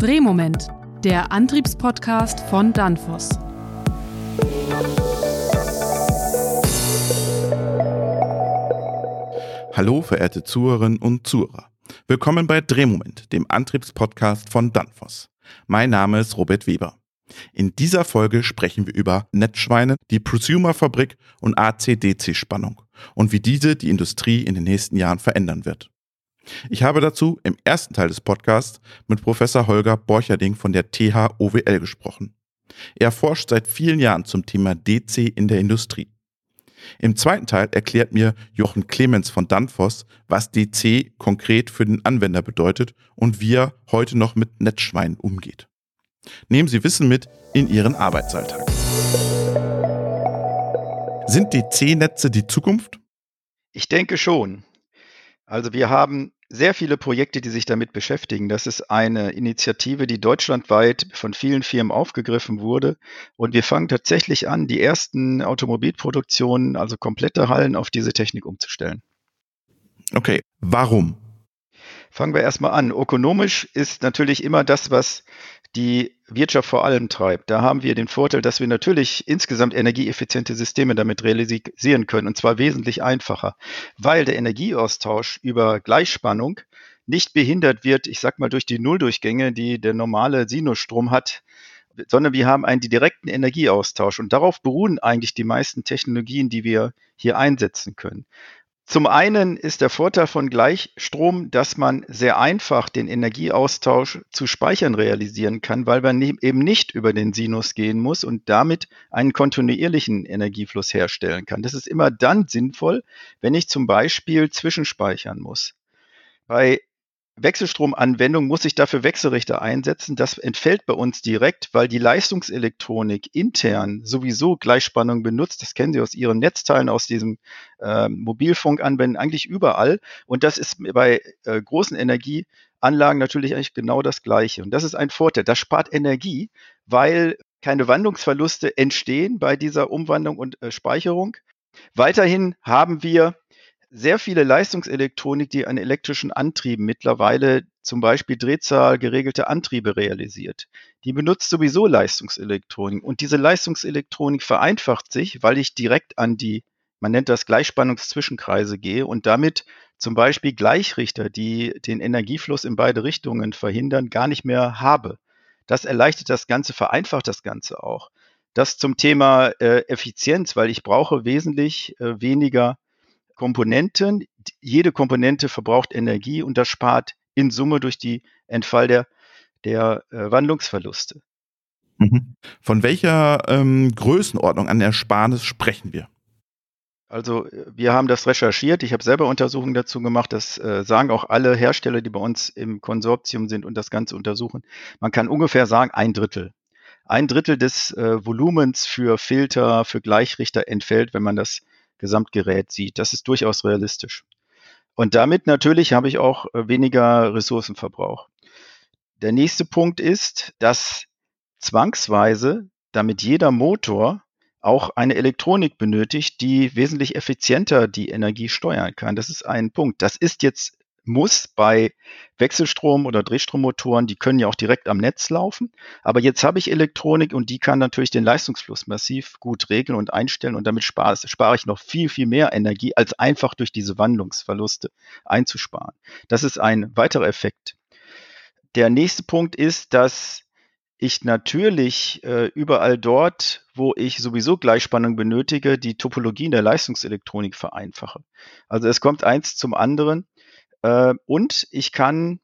Drehmoment, der Antriebspodcast von Danfoss. Hallo, verehrte Zuhörerinnen und Zuhörer. Willkommen bei Drehmoment, dem Antriebspodcast von Danfoss. Mein Name ist Robert Weber. In dieser Folge sprechen wir über Netzschweine, die Prosumer-Fabrik und AC-DC-Spannung und wie diese die Industrie in den nächsten Jahren verändern wird. Ich habe dazu im ersten Teil des Podcasts mit Professor Holger Borcherding von der TH OWL gesprochen. Er forscht seit vielen Jahren zum Thema DC in der Industrie. Im zweiten Teil erklärt mir Jochen Clemens von Danfoss, was DC konkret für den Anwender bedeutet und wie er heute noch mit Netzschweinen umgeht. Nehmen Sie Wissen mit in Ihren Arbeitsalltag. Sind DC-Netze die Zukunft? Ich denke schon. Also wir haben sehr viele Projekte, die sich damit beschäftigen. Das ist eine Initiative, die deutschlandweit von vielen Firmen aufgegriffen wurde. Und wir fangen tatsächlich an, die ersten Automobilproduktionen, also komplette Hallen, auf diese Technik umzustellen. Okay, warum? Fangen wir erstmal an. Ökonomisch ist natürlich immer das, was die Wirtschaft vor allem treibt. Da haben wir den Vorteil, dass wir natürlich insgesamt energieeffiziente Systeme damit realisieren können, und zwar wesentlich einfacher, weil der Energieaustausch über Gleichspannung nicht behindert wird, ich sag mal, durch die Nulldurchgänge, die der normale Sinusstrom hat, sondern wir haben einen direkten Energieaustausch. Und darauf beruhen eigentlich die meisten Technologien, die wir hier einsetzen können. Zum einen ist der Vorteil von Gleichstrom, dass man sehr einfach den Energieaustausch zu Speichern realisieren kann, weil man eben nicht über den Sinus gehen muss und damit einen kontinuierlichen Energiefluss herstellen kann. Das ist immer dann sinnvoll, wenn ich zum Beispiel zwischenspeichern muss. Bei Wechselstromanwendung muss ich dafür Wechselrichter einsetzen. Das entfällt bei uns direkt, weil die Leistungselektronik intern sowieso Gleichspannung benutzt. Das kennen Sie aus Ihren Netzteilen, aus diesem äh, Mobilfunkanwenden, eigentlich überall. Und das ist bei äh, großen Energieanlagen natürlich eigentlich genau das Gleiche. Und das ist ein Vorteil. Das spart Energie, weil keine Wandlungsverluste entstehen bei dieser Umwandlung und äh, Speicherung. Weiterhin haben wir sehr viele Leistungselektronik, die an elektrischen Antrieben mittlerweile zum Beispiel Drehzahl geregelte Antriebe realisiert. Die benutzt sowieso Leistungselektronik und diese Leistungselektronik vereinfacht sich, weil ich direkt an die, man nennt das Gleichspannungszwischenkreise gehe und damit zum Beispiel Gleichrichter, die den Energiefluss in beide Richtungen verhindern, gar nicht mehr habe. Das erleichtert das Ganze, vereinfacht das Ganze auch. Das zum Thema äh, Effizienz, weil ich brauche wesentlich äh, weniger Komponenten. Jede Komponente verbraucht Energie und das spart in Summe durch die Entfall der, der äh, Wandlungsverluste. Mhm. Von welcher ähm, Größenordnung an Ersparnis sprechen wir? Also wir haben das recherchiert. Ich habe selber Untersuchungen dazu gemacht. Das äh, sagen auch alle Hersteller, die bei uns im Konsortium sind und das Ganze untersuchen. Man kann ungefähr sagen, ein Drittel. Ein Drittel des äh, Volumens für Filter, für Gleichrichter entfällt, wenn man das Gesamtgerät sieht. Das ist durchaus realistisch. Und damit natürlich habe ich auch äh, weniger Ressourcenverbrauch. Der nächste Punkt ist, dass zwangsweise, damit jeder Motor auch eine Elektronik benötigt, die wesentlich effizienter die Energie steuern kann. Das ist ein Punkt. Das ist jetzt muss bei Wechselstrom- oder Drehstrommotoren, die können ja auch direkt am Netz laufen. Aber jetzt habe ich Elektronik und die kann natürlich den Leistungsfluss massiv gut regeln und einstellen und damit spare, spare ich noch viel, viel mehr Energie, als einfach durch diese Wandlungsverluste einzusparen. Das ist ein weiterer Effekt. Der nächste Punkt ist, dass ich natürlich äh, überall dort, wo ich sowieso Gleichspannung benötige, die Topologien der Leistungselektronik vereinfache. Also es kommt eins zum anderen. Äh, und ich kann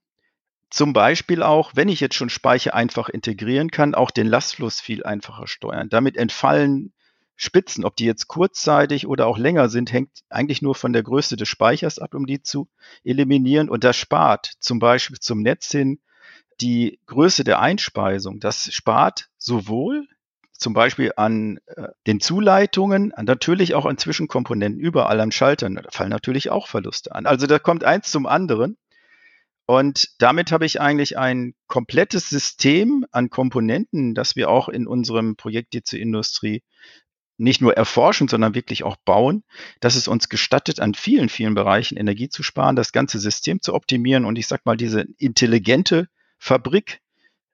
zum Beispiel auch, wenn ich jetzt schon Speicher einfach integrieren kann, auch den Lastfluss viel einfacher steuern. Damit entfallen Spitzen, ob die jetzt kurzzeitig oder auch länger sind, hängt eigentlich nur von der Größe des Speichers ab, um die zu eliminieren. Und das spart zum Beispiel zum Netz hin die Größe der Einspeisung. Das spart sowohl zum Beispiel an äh, den Zuleitungen, an, natürlich auch an Zwischenkomponenten, überall an Schaltern. Da fallen natürlich auch Verluste an. Also da kommt eins zum anderen. Und damit habe ich eigentlich ein komplettes System an Komponenten, das wir auch in unserem Projekt DC Industrie nicht nur erforschen, sondern wirklich auch bauen, dass es uns gestattet, an vielen, vielen Bereichen Energie zu sparen, das ganze System zu optimieren und ich sage mal, diese intelligente Fabrik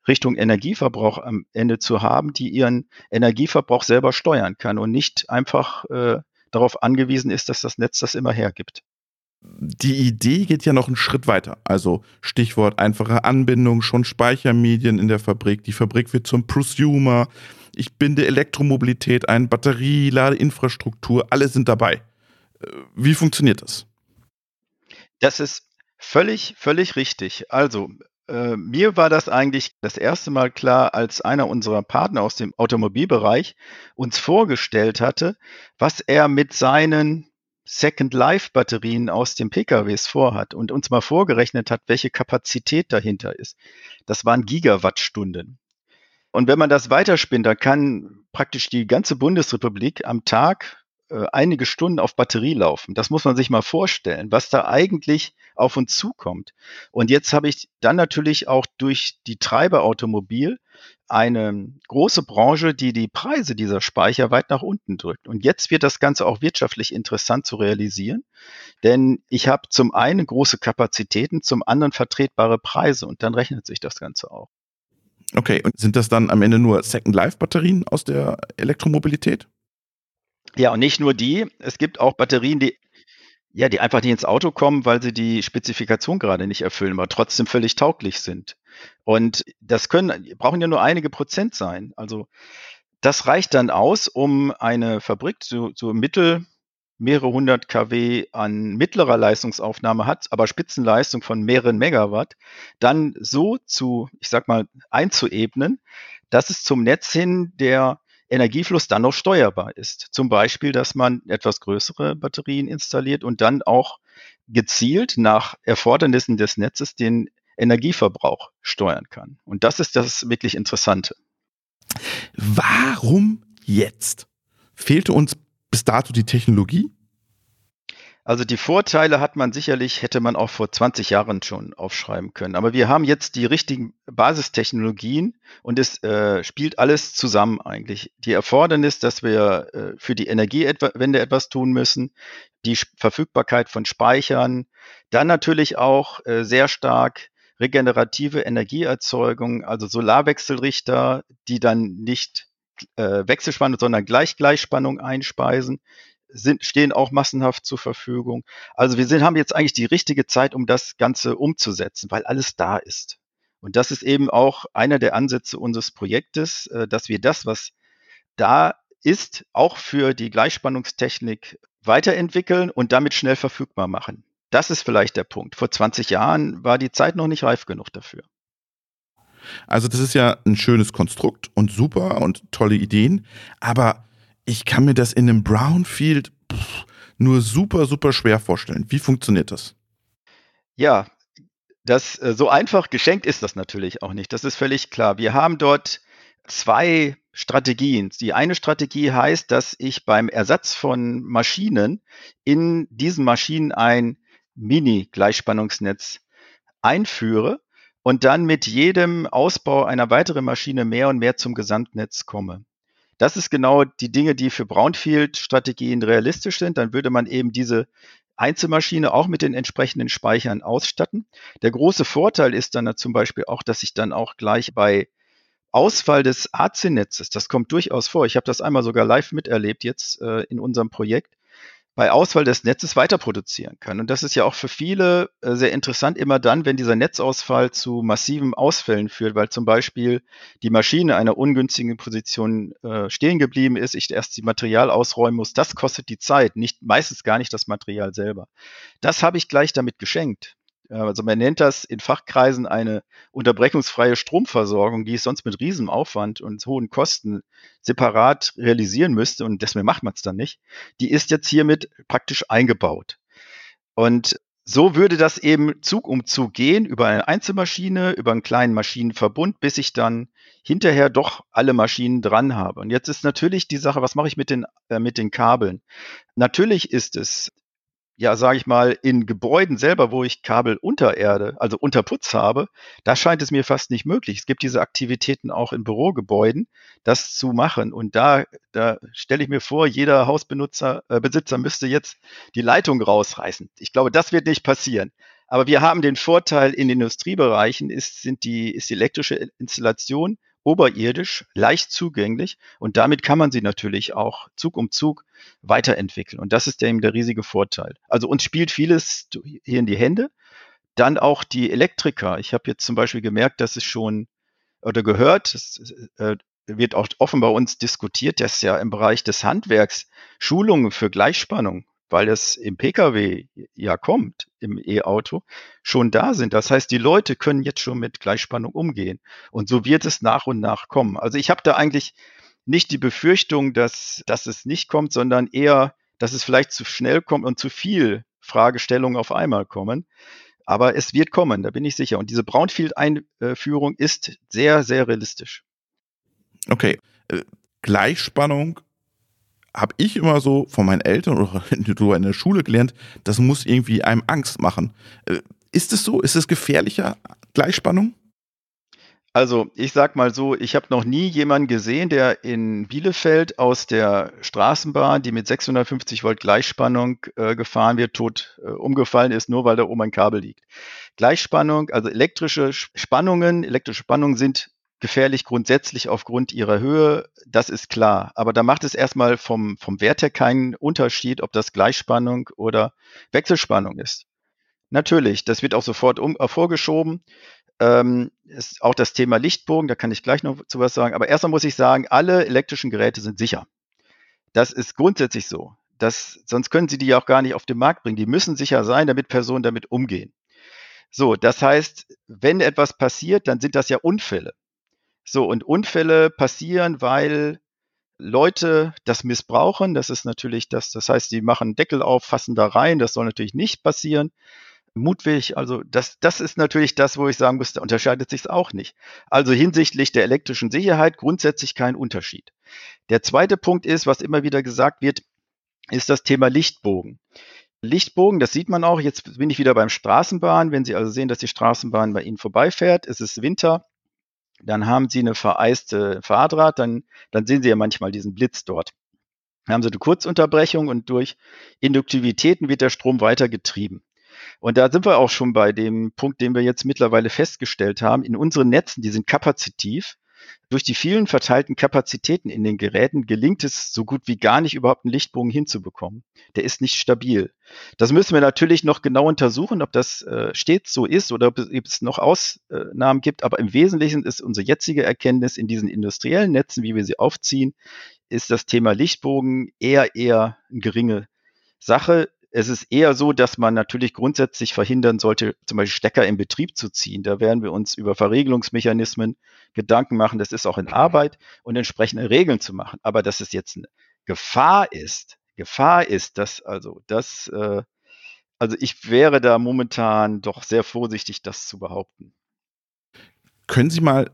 Richtung Energieverbrauch am Ende zu haben, die ihren Energieverbrauch selber steuern kann und nicht einfach äh, darauf angewiesen ist, dass das Netz das immer hergibt. Die Idee geht ja noch einen Schritt weiter. Also Stichwort einfache Anbindung, schon Speichermedien in der Fabrik. Die Fabrik wird zum Prosumer. Ich binde Elektromobilität ein, Batterie, Ladeinfrastruktur, alle sind dabei. Wie funktioniert das? Das ist völlig, völlig richtig. Also äh, mir war das eigentlich das erste Mal klar, als einer unserer Partner aus dem Automobilbereich uns vorgestellt hatte, was er mit seinen Second Life Batterien aus den PKWs vorhat und uns mal vorgerechnet hat, welche Kapazität dahinter ist. Das waren Gigawattstunden. Und wenn man das weiterspinnt, dann kann praktisch die ganze Bundesrepublik am Tag äh, einige Stunden auf Batterie laufen. Das muss man sich mal vorstellen, was da eigentlich auf uns zukommt. Und jetzt habe ich dann natürlich auch durch die Treiber Automobil eine große Branche, die die Preise dieser Speicher weit nach unten drückt. Und jetzt wird das Ganze auch wirtschaftlich interessant zu realisieren, denn ich habe zum einen große Kapazitäten, zum anderen vertretbare Preise und dann rechnet sich das Ganze auch. Okay, und sind das dann am Ende nur Second Life Batterien aus der Elektromobilität? Ja, und nicht nur die. Es gibt auch Batterien, die, ja, die einfach nicht ins Auto kommen, weil sie die Spezifikation gerade nicht erfüllen, aber trotzdem völlig tauglich sind. Und das können, brauchen ja nur einige Prozent sein. Also das reicht dann aus, um eine Fabrik so, so mittel mehrere hundert kW an mittlerer Leistungsaufnahme hat, aber Spitzenleistung von mehreren Megawatt, dann so zu, ich sag mal, einzuebnen, dass es zum Netz hin der Energiefluss dann noch steuerbar ist. Zum Beispiel, dass man etwas größere Batterien installiert und dann auch gezielt nach Erfordernissen des Netzes den Energieverbrauch steuern kann. Und das ist das wirklich Interessante. Warum jetzt? Fehlte uns bis dato die Technologie? Also die Vorteile hat man sicherlich, hätte man auch vor 20 Jahren schon aufschreiben können. Aber wir haben jetzt die richtigen Basistechnologien und es äh, spielt alles zusammen eigentlich. Die Erfordernis, dass wir äh, für die Energiewende etwas tun müssen, die Verfügbarkeit von Speichern, dann natürlich auch äh, sehr stark regenerative Energieerzeugung, also Solarwechselrichter, die dann nicht äh, Wechselspannung, sondern Gleich-Gleichspannung einspeisen sind, stehen auch massenhaft zur Verfügung. Also wir sind, haben jetzt eigentlich die richtige Zeit, um das Ganze umzusetzen, weil alles da ist. Und das ist eben auch einer der Ansätze unseres Projektes, äh, dass wir das, was da ist, auch für die Gleichspannungstechnik weiterentwickeln und damit schnell verfügbar machen. Das ist vielleicht der Punkt. Vor 20 Jahren war die Zeit noch nicht reif genug dafür. Also das ist ja ein schönes Konstrukt und super und tolle Ideen, aber ich kann mir das in einem Brownfield nur super, super schwer vorstellen. Wie funktioniert das? Ja, das äh, so einfach geschenkt ist das natürlich auch nicht. Das ist völlig klar. Wir haben dort zwei Strategien. Die eine Strategie heißt, dass ich beim Ersatz von Maschinen in diesen Maschinen ein Mini-Gleichspannungsnetz einführe und dann mit jedem Ausbau einer weiteren Maschine mehr und mehr zum Gesamtnetz komme. Das ist genau die Dinge, die für Brownfield-Strategien realistisch sind. Dann würde man eben diese Einzelmaschine auch mit den entsprechenden Speichern ausstatten. Der große Vorteil ist dann zum Beispiel auch, dass ich dann auch gleich bei Ausfall des AC-Netzes, das kommt durchaus vor, ich habe das einmal sogar live miterlebt jetzt äh, in unserem Projekt, bei Ausfall des Netzes weiter produzieren kann. Und das ist ja auch für viele äh, sehr interessant, immer dann, wenn dieser Netzausfall zu massiven Ausfällen führt, weil zum Beispiel die Maschine einer ungünstigen Position äh, stehen geblieben ist, ich erst die Material ausräumen muss. Das kostet die Zeit, nicht, meistens gar nicht das Material selber. Das habe ich gleich damit geschenkt. Also man nennt das in Fachkreisen eine unterbrechungsfreie Stromversorgung, die es sonst mit Riesenaufwand und hohen Kosten separat realisieren müsste und deswegen macht man es dann nicht. Die ist jetzt hiermit praktisch eingebaut. Und so würde das eben Zug um Zug gehen, über eine Einzelmaschine, über einen kleinen Maschinenverbund, bis ich dann hinterher doch alle Maschinen dran habe. Und jetzt ist natürlich die Sache, was mache ich mit den, äh, mit den Kabeln? Natürlich ist es ja, sage ich mal, in Gebäuden selber, wo ich Kabel unter Erde, also unter Putz habe, da scheint es mir fast nicht möglich. Es gibt diese Aktivitäten auch in Bürogebäuden, das zu machen. Und da, da stelle ich mir vor, jeder Hausbenutzer, äh, Besitzer müsste jetzt die Leitung rausreißen. Ich glaube, das wird nicht passieren. Aber wir haben den Vorteil in Industriebereichen ist, sind die, ist die elektrische Installation oberirdisch, leicht zugänglich und damit kann man sie natürlich auch Zug um Zug weiterentwickeln. Und das ist eben der riesige Vorteil. Also uns spielt vieles hier in die Hände. Dann auch die Elektriker. Ich habe jetzt zum Beispiel gemerkt, dass es schon oder gehört, es äh, wird auch offen bei uns diskutiert, dass ja im Bereich des Handwerks Schulungen für Gleichspannung weil es im Pkw ja kommt, im E-Auto, schon da sind. Das heißt, die Leute können jetzt schon mit Gleichspannung umgehen. Und so wird es nach und nach kommen. Also ich habe da eigentlich nicht die Befürchtung, dass, dass es nicht kommt, sondern eher, dass es vielleicht zu schnell kommt und zu viel Fragestellungen auf einmal kommen. Aber es wird kommen, da bin ich sicher. Und diese Brownfield-Einführung ist sehr, sehr realistisch. Okay. Äh, Gleichspannung habe ich immer so von meinen Eltern oder in der Schule gelernt, das muss irgendwie einem Angst machen. Äh, ist es so? Ist es gefährlicher, Gleichspannung? Also, ich sag mal so, ich habe noch nie jemanden gesehen, der in Bielefeld aus der Straßenbahn, die mit 650 Volt Gleichspannung äh, gefahren wird, tot äh, umgefallen ist, nur weil da oben ein Kabel liegt. Gleichspannung, also elektrische Spannungen, elektrische Spannungen sind gefährlich grundsätzlich aufgrund ihrer Höhe, das ist klar. Aber da macht es erstmal vom, vom Wert her keinen Unterschied, ob das Gleichspannung oder Wechselspannung ist. Natürlich, das wird auch sofort um, äh, vorgeschoben. Ähm, ist auch das Thema Lichtbogen, da kann ich gleich noch zu was sagen. Aber erstmal muss ich sagen, alle elektrischen Geräte sind sicher. Das ist grundsätzlich so. Das, sonst können Sie die ja auch gar nicht auf den Markt bringen. Die müssen sicher sein, damit Personen damit umgehen. So, das heißt, wenn etwas passiert, dann sind das ja Unfälle. So, und Unfälle passieren, weil Leute das missbrauchen. Das ist natürlich das, das heißt, sie machen Deckel auf, fassen da rein. Das soll natürlich nicht passieren. Mutwillig, also das, das ist natürlich das, wo ich sagen muss, da unterscheidet sich auch nicht. Also hinsichtlich der elektrischen Sicherheit grundsätzlich kein Unterschied. Der zweite Punkt ist, was immer wieder gesagt wird, ist das Thema Lichtbogen. Lichtbogen, das sieht man auch. Jetzt bin ich wieder beim Straßenbahn. Wenn Sie also sehen, dass die Straßenbahn bei Ihnen vorbeifährt, es ist Winter, dann haben Sie eine vereiste Fahrdraht, dann, dann sehen Sie ja manchmal diesen Blitz dort. Dann haben Sie eine Kurzunterbrechung und durch Induktivitäten wird der Strom weitergetrieben. Und da sind wir auch schon bei dem Punkt, den wir jetzt mittlerweile festgestellt haben. In unseren Netzen, die sind kapazitiv, durch die vielen verteilten Kapazitäten in den Geräten gelingt es so gut wie gar nicht, überhaupt einen Lichtbogen hinzubekommen. Der ist nicht stabil. Das müssen wir natürlich noch genau untersuchen, ob das äh, stets so ist oder ob es noch Ausnahmen gibt. Aber im Wesentlichen ist unsere jetzige Erkenntnis in diesen industriellen Netzen, wie wir sie aufziehen, ist das Thema Lichtbogen eher, eher eine geringe Sache es ist eher so, dass man natürlich grundsätzlich verhindern sollte, zum Beispiel Stecker in Betrieb zu ziehen. Da werden wir uns über Verriegelungsmechanismen Gedanken machen. Das ist auch in Arbeit und entsprechende Regeln zu machen. Aber dass es jetzt eine Gefahr ist, Gefahr ist, dass also das, äh, also ich wäre da momentan doch sehr vorsichtig, das zu behaupten. Können Sie mal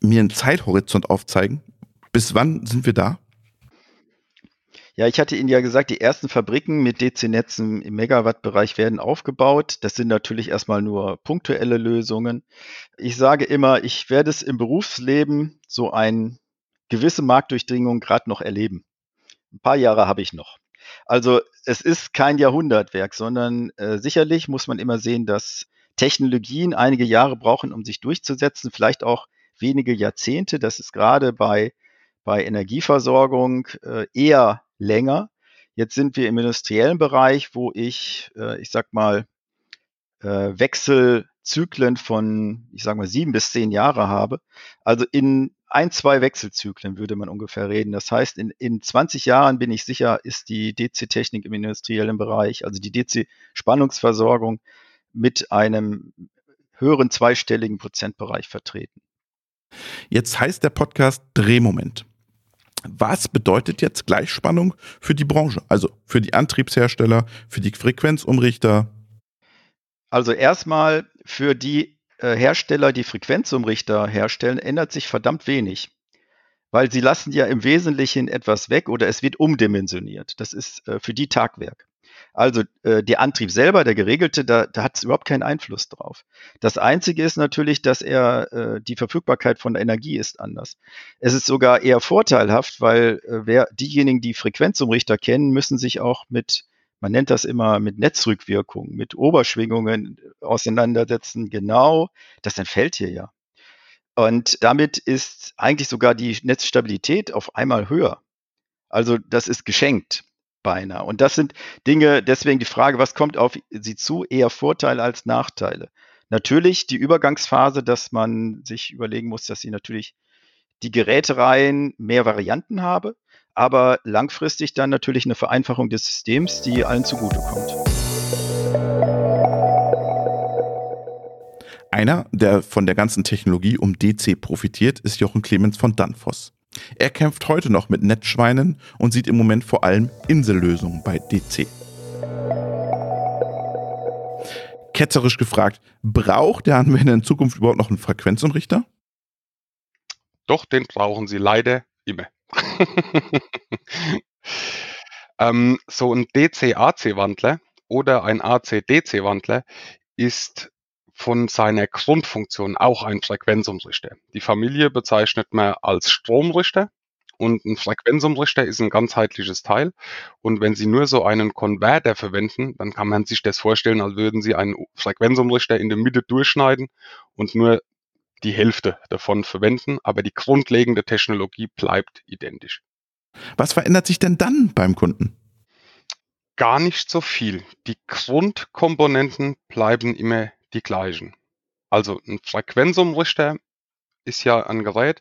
mir einen Zeithorizont aufzeigen? Bis wann sind wir da? Ja, ich hatte Ihnen ja gesagt, die ersten Fabriken mit DC-Netzen im Megawatt-Bereich werden aufgebaut. Das sind natürlich erstmal nur punktuelle Lösungen. Ich sage immer, ich werde es im Berufsleben so eine gewisse Marktdurchdringung gerade noch erleben. Ein paar Jahre habe ich noch. Also es ist kein Jahrhundertwerk, sondern äh, sicherlich muss man immer sehen, dass Technologien einige Jahre brauchen, um sich durchzusetzen, vielleicht auch wenige Jahrzehnte. Das ist gerade bei, bei Energieversorgung äh, eher länger. Jetzt sind wir im industriellen Bereich, wo ich, äh, ich sag mal, äh, Wechselzyklen von, ich sag mal, sieben bis zehn Jahre habe. Also in ein, zwei Wechselzyklen würde man ungefähr reden. Das heißt, in, in 20 Jahren bin ich sicher, ist die DC-Technik im industriellen Bereich, also die DC-Spannungsversorgung mit einem höheren zweistelligen Prozentbereich vertreten. Jetzt heißt der Podcast Drehmoment. Was bedeutet jetzt Gleichspannung für die Branche, also für die Antriebshersteller, für die Frequenzumrichter? Also erstmal für die äh, Hersteller, die Frequenzumrichter herstellen, ändert sich verdammt wenig, weil sie lassen ja im Wesentlichen etwas weg oder es wird umdimensioniert. Das ist äh, für die Tagwerk. Also äh, der Antrieb selber, der geregelte, da, da hat es überhaupt keinen Einfluss drauf. Das Einzige ist natürlich, dass er äh, die Verfügbarkeit von Energie ist anders. Es ist sogar eher vorteilhaft, weil äh, wer diejenigen, die Frequenzumrichter kennen, müssen sich auch mit man nennt das immer mit Netzrückwirkung, mit Oberschwingungen auseinandersetzen. Genau, das entfällt hier ja. Und damit ist eigentlich sogar die Netzstabilität auf einmal höher. Also das ist geschenkt beinahe. Und das sind Dinge, deswegen die Frage, was kommt auf Sie zu? Eher Vorteile als Nachteile. Natürlich die Übergangsphase, dass man sich überlegen muss, dass Sie natürlich die Gerätereihen mehr Varianten habe, aber langfristig dann natürlich eine Vereinfachung des Systems, die allen zugutekommt. Einer, der von der ganzen Technologie um DC profitiert, ist Jochen Clemens von Danfoss. Er kämpft heute noch mit Netzschweinen und sieht im Moment vor allem Insellösungen bei DC. Ketzerisch gefragt, braucht der Anwender in Zukunft überhaupt noch einen Frequenzumrichter? Doch, den brauchen Sie leider immer. ähm, so ein DC-AC-Wandler oder ein AC-DC-Wandler ist von seiner Grundfunktion auch ein Frequenzumrichter. Die Familie bezeichnet man als Stromrichter und ein Frequenzumrichter ist ein ganzheitliches Teil. Und wenn Sie nur so einen Konverter verwenden, dann kann man sich das vorstellen, als würden Sie einen Frequenzumrichter in der Mitte durchschneiden und nur die Hälfte davon verwenden. Aber die grundlegende Technologie bleibt identisch. Was verändert sich denn dann beim Kunden? Gar nicht so viel. Die Grundkomponenten bleiben immer die gleichen. Also ein Frequenzumrichter ist ja ein Gerät,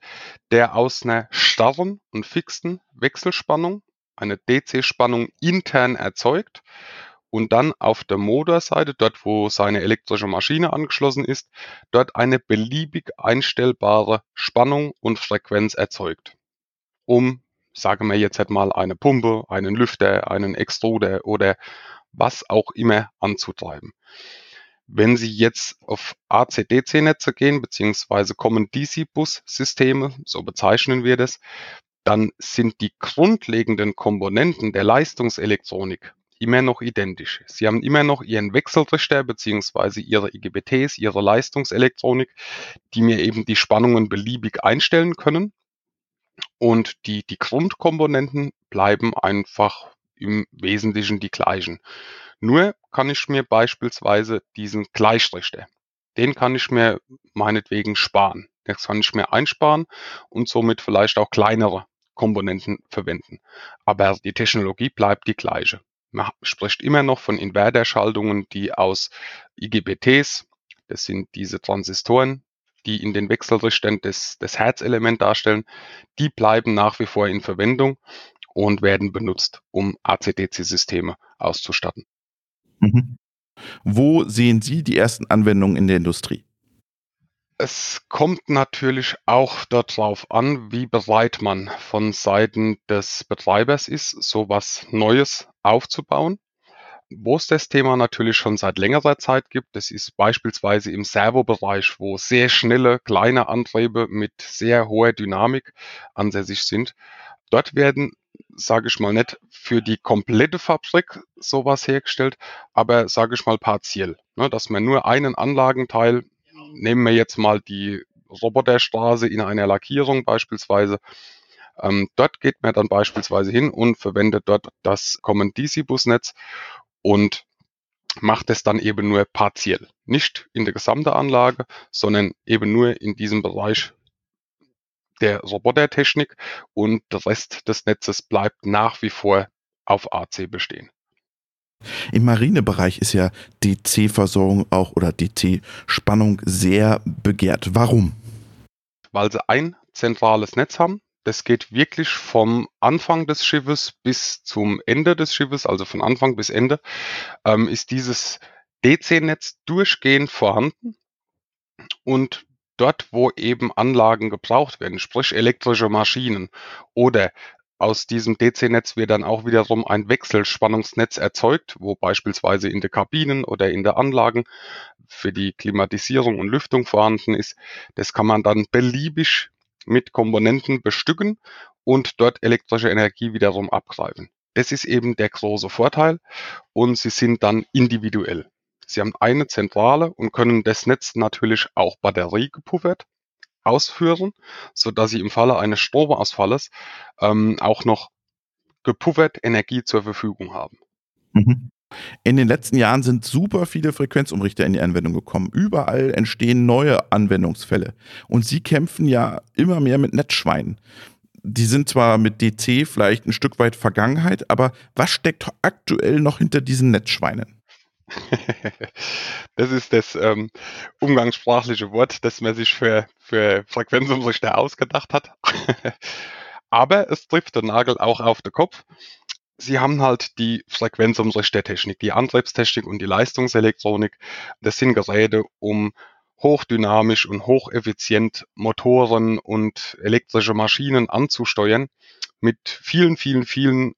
der aus einer starren und fixen Wechselspannung eine DC-Spannung intern erzeugt und dann auf der Motorseite, dort wo seine elektrische Maschine angeschlossen ist, dort eine beliebig einstellbare Spannung und Frequenz erzeugt, um, sagen wir jetzt halt mal, eine Pumpe, einen Lüfter, einen Extruder oder was auch immer anzutreiben. Wenn Sie jetzt auf AC-DC-Netze gehen, beziehungsweise Common DC-Bus-Systeme, so bezeichnen wir das, dann sind die grundlegenden Komponenten der Leistungselektronik immer noch identisch. Sie haben immer noch Ihren Wechselrichter beziehungsweise Ihre IGBTs, Ihre Leistungselektronik, die mir eben die Spannungen beliebig einstellen können. Und die, die Grundkomponenten bleiben einfach im Wesentlichen die gleichen. Nur kann ich mir beispielsweise diesen Gleichrichter, den kann ich mir meinetwegen sparen. Das kann ich mir einsparen und somit vielleicht auch kleinere Komponenten verwenden. Aber die Technologie bleibt die gleiche. Man spricht immer noch von Inverterschaltungen, die aus IGBTs, das sind diese Transistoren, die in den Wechselrichtern das, das Herzelement darstellen, die bleiben nach wie vor in Verwendung und werden benutzt, um ACDC-Systeme auszustatten. Mhm. Wo sehen Sie die ersten Anwendungen in der Industrie? Es kommt natürlich auch darauf an, wie bereit man von Seiten des Betreibers ist, so was Neues aufzubauen. Wo es das Thema natürlich schon seit längerer Zeit gibt, das ist beispielsweise im Servobereich, wo sehr schnelle kleine Antriebe mit sehr hoher Dynamik ansässig sind. Dort werden sage ich mal, nicht für die komplette Fabrik sowas hergestellt, aber sage ich mal partiell. Ne, dass man nur einen Anlagenteil, nehmen wir jetzt mal die Roboterstraße in einer Lackierung beispielsweise, ähm, dort geht man dann beispielsweise hin und verwendet dort das Common DC Busnetz und macht es dann eben nur partiell. Nicht in der gesamten Anlage, sondern eben nur in diesem Bereich der Robotertechnik und der Rest des Netzes bleibt nach wie vor auf AC bestehen. Im Marinebereich ist ja DC-Versorgung auch oder DC-Spannung sehr begehrt. Warum? Weil sie ein zentrales Netz haben. Das geht wirklich vom Anfang des Schiffes bis zum Ende des Schiffes, also von Anfang bis Ende, ähm, ist dieses DC-Netz durchgehend vorhanden. Und dort, wo eben Anlagen gebraucht werden, sprich elektrische Maschinen oder aus diesem DC-Netz wird dann auch wiederum ein Wechselspannungsnetz erzeugt, wo beispielsweise in der Kabinen oder in der Anlagen für die Klimatisierung und Lüftung vorhanden ist. Das kann man dann beliebig mit Komponenten bestücken und dort elektrische Energie wiederum abgreifen. Das ist eben der große Vorteil und sie sind dann individuell. Sie haben eine Zentrale und können das Netz natürlich auch batteriegepuffert ausführen, so dass Sie im Falle eines Stromausfalles ähm, auch noch gepuffert Energie zur Verfügung haben. Mhm. In den letzten Jahren sind super viele Frequenzumrichter in die Anwendung gekommen. Überall entstehen neue Anwendungsfälle. Und sie kämpfen ja immer mehr mit Netzschweinen. Die sind zwar mit DC vielleicht ein Stück weit Vergangenheit, aber was steckt aktuell noch hinter diesen Netzschweinen? das ist das ähm, umgangssprachliche Wort, das man sich für, für Frequenzumrichter ausgedacht hat. aber es trifft den Nagel auch auf den Kopf sie haben halt die Frequenzumrichtertechnik, die Antriebstechnik und die Leistungselektronik. Das sind Geräte, um hochdynamisch und hocheffizient Motoren und elektrische Maschinen anzusteuern mit vielen, vielen, vielen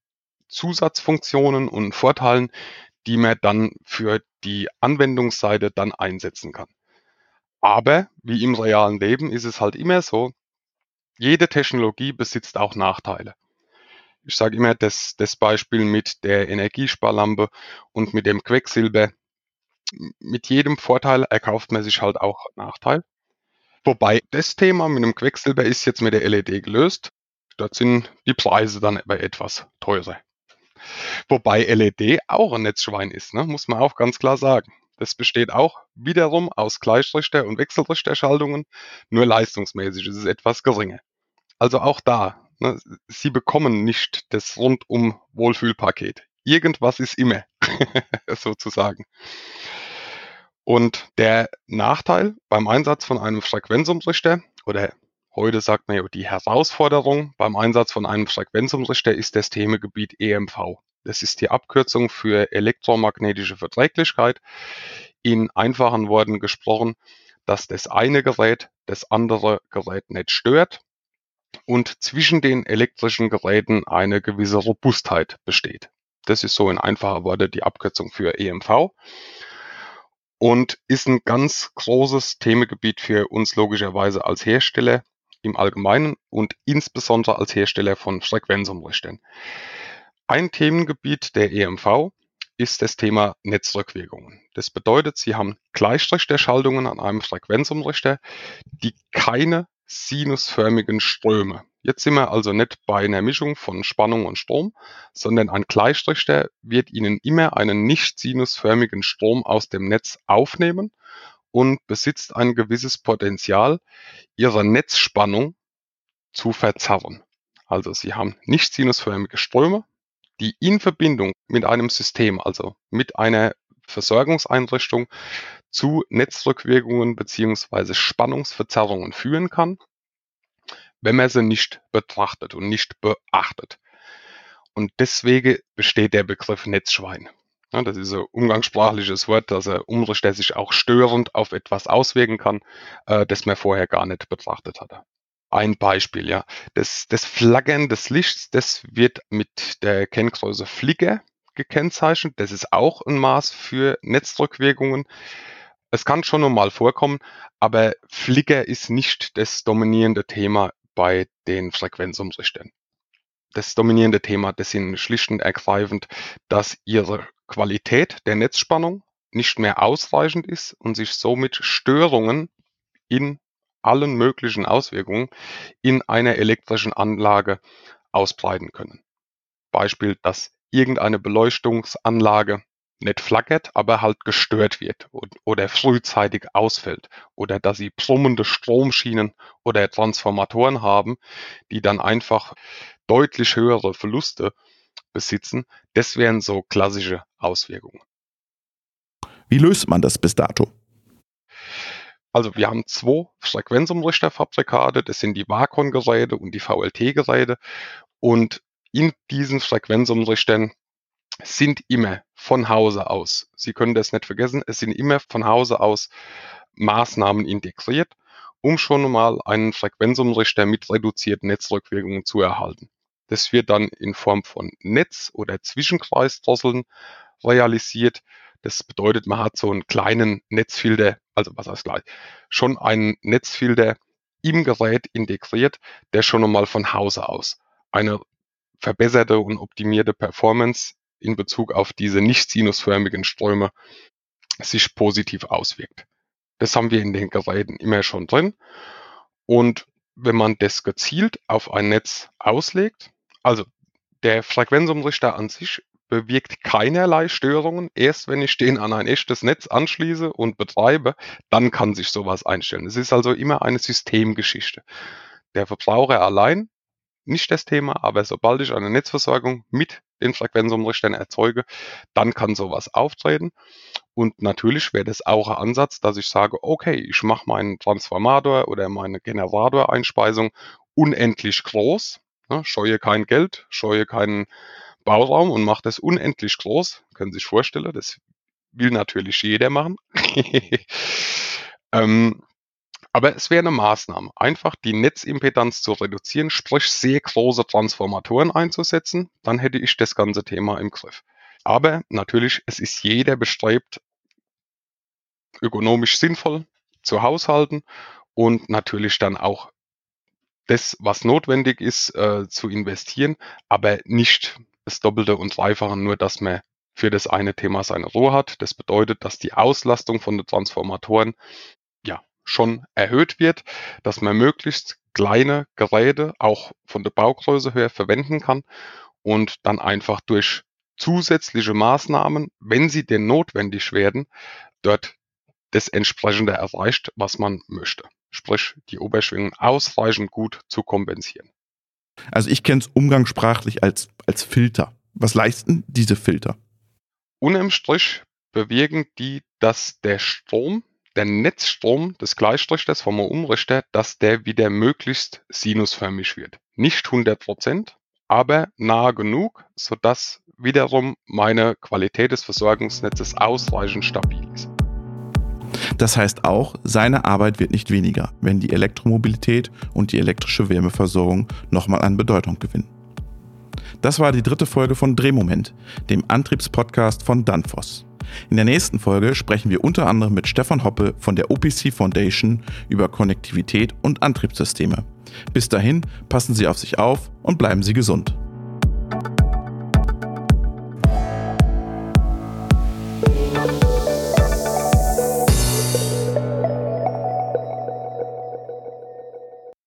Zusatzfunktionen und Vorteilen, die man dann für die Anwendungsseite dann einsetzen kann. Aber wie im realen Leben ist es halt immer so, jede Technologie besitzt auch Nachteile ich sage immer das, das Beispiel mit der Energiesparlampe und mit dem Quecksilber. Mit jedem Vorteil erkauft man sich halt auch Nachteil. Wobei das Thema mit dem Quecksilber ist jetzt mit der LED gelöst. Dort sind die Preise dann aber etwas teurer. Wobei LED auch ein Netzschwein ist, ne? muss man auch ganz klar sagen. Das besteht auch wiederum aus Gleichrichter- und Wechselrichterschaltungen, nur leistungsmäßig ist es etwas geringer. Also auch da Ne, sie bekommen nicht das rundum Wohlfühlpaket. Irgendwas ist immer, sozusagen. Und der Nachteil beim Einsatz von einem Frequenzumrichter oder heute sagt man ja die Herausforderung beim Einsatz von einem Frequenzumrichter ist das Themengebiet EMV. Das ist die Abkürzung für elektromagnetische Verträglichkeit. In einfachen Worten gesprochen, dass das eine Gerät das andere Gerät nicht stört und zwischen den elektrischen Geräten eine gewisse Robustheit besteht. Das ist so in einfacher Worte die Abkürzung für EMV und ist ein ganz großes Themengebiet für uns logischerweise als Hersteller im Allgemeinen und insbesondere als Hersteller von Frequenzumrichtern. Ein Themengebiet der EMV ist das Thema Netzrückwirkungen. Das bedeutet, Sie haben Gleichrichterschaltungen an einem Frequenzumrichter, die keine sinusförmigen Ströme. Jetzt sind wir also nicht bei einer Mischung von Spannung und Strom, sondern ein Gleichrichter wird Ihnen immer einen nicht sinusförmigen Strom aus dem Netz aufnehmen und besitzt ein gewisses Potenzial, Ihre Netzspannung zu verzerren. Also Sie haben nicht sinusförmige Ströme, die in Verbindung mit einem System, also mit einer Versorgungseinrichtung zu Netzrückwirkungen beziehungsweise Spannungsverzerrungen führen kann, wenn man sie nicht betrachtet und nicht beachtet. Und deswegen besteht der Begriff Netzschwein. Ja, das ist ein umgangssprachliches Wort, dass er Umrichter sich auch störend auf etwas auswirken kann, äh, das man vorher gar nicht betrachtet hatte. Ein Beispiel, ja. Das, das Flaggern des Lichts, das wird mit der Kenngröße Flicker gekennzeichnet. Das ist auch ein Maß für Netzdruckwirkungen. Es kann schon mal vorkommen, aber Flicker ist nicht das dominierende Thema bei den Frequenzumrichtern. Das dominierende Thema, das sind schlicht und ergreifend, dass ihre Qualität der Netzspannung nicht mehr ausreichend ist und sich somit Störungen in allen möglichen Auswirkungen in einer elektrischen Anlage ausbreiten können. Beispiel, dass irgendeine Beleuchtungsanlage nicht flackert, aber halt gestört wird oder frühzeitig ausfällt oder dass sie brummende Stromschienen oder Transformatoren haben, die dann einfach deutlich höhere Verluste besitzen. Das wären so klassische Auswirkungen. Wie löst man das bis dato? Also wir haben zwei Frequenzumrichterfabrikate, das sind die Vacon-Geräte und die VLT-Geräte und in diesen Frequenzumrichtern sind immer von Hause aus, Sie können das nicht vergessen, es sind immer von Hause aus Maßnahmen integriert, um schon mal einen Frequenzumrichter mit reduzierten Netzrückwirkungen zu erhalten. Das wird dann in Form von Netz- oder Zwischenkreisdrosseln realisiert. Das bedeutet, man hat so einen kleinen Netzfilter, also was heißt gleich, schon einen Netzfilter im Gerät integriert, der schon einmal von Hause aus eine verbesserte und optimierte Performance in Bezug auf diese nicht sinusförmigen Ströme sich positiv auswirkt. Das haben wir in den Geräten immer schon drin. Und wenn man das gezielt auf ein Netz auslegt, also der Frequenzumrichter an sich bewirkt keinerlei Störungen. Erst wenn ich den an ein echtes Netz anschließe und betreibe, dann kann sich sowas einstellen. Es ist also immer eine Systemgeschichte. Der Verbraucher allein nicht das Thema, aber sobald ich eine Netzversorgung mit den Frequenzumrichtern erzeuge, dann kann sowas auftreten. Und natürlich wäre das auch ein Ansatz, dass ich sage, okay, ich mache meinen Transformator oder meine Generator-Einspeisung unendlich groß, ne, scheue kein Geld, scheue keinen Bauraum und mache das unendlich groß. Können Sie sich vorstellen, das will natürlich jeder machen. ähm, aber es wäre eine Maßnahme, einfach die Netzimpedanz zu reduzieren, sprich sehr große Transformatoren einzusetzen, dann hätte ich das ganze Thema im Griff. Aber natürlich, es ist jeder bestrebt, ökonomisch sinnvoll zu haushalten und natürlich dann auch das, was notwendig ist, äh, zu investieren, aber nicht das Doppelte und Dreifache, nur dass man für das eine Thema seine Ruhe hat. Das bedeutet, dass die Auslastung von den Transformatoren ja schon erhöht wird, dass man möglichst kleine Geräte auch von der Baugröße her verwenden kann und dann einfach durch zusätzliche Maßnahmen, wenn sie denn notwendig werden, dort das entsprechende erreicht, was man möchte. Sprich, die Oberschwingung ausreichend gut zu kompensieren. Also ich kenne es umgangssprachlich als, als Filter. Was leisten diese Filter? Unterm Strich bewirken die, dass der Strom, der Netzstrom des Gleichstrichters vom Umrichter, dass der wieder möglichst sinusförmig wird. Nicht 100 Prozent, aber nahe genug, sodass wiederum meine Qualität des Versorgungsnetzes ausreichend stabil ist. Das heißt auch, seine Arbeit wird nicht weniger, wenn die Elektromobilität und die elektrische Wärmeversorgung nochmal an Bedeutung gewinnen. Das war die dritte Folge von Drehmoment, dem Antriebspodcast von Danfoss. In der nächsten Folge sprechen wir unter anderem mit Stefan Hoppe von der OPC Foundation über Konnektivität und Antriebssysteme. Bis dahin, passen Sie auf sich auf und bleiben Sie gesund.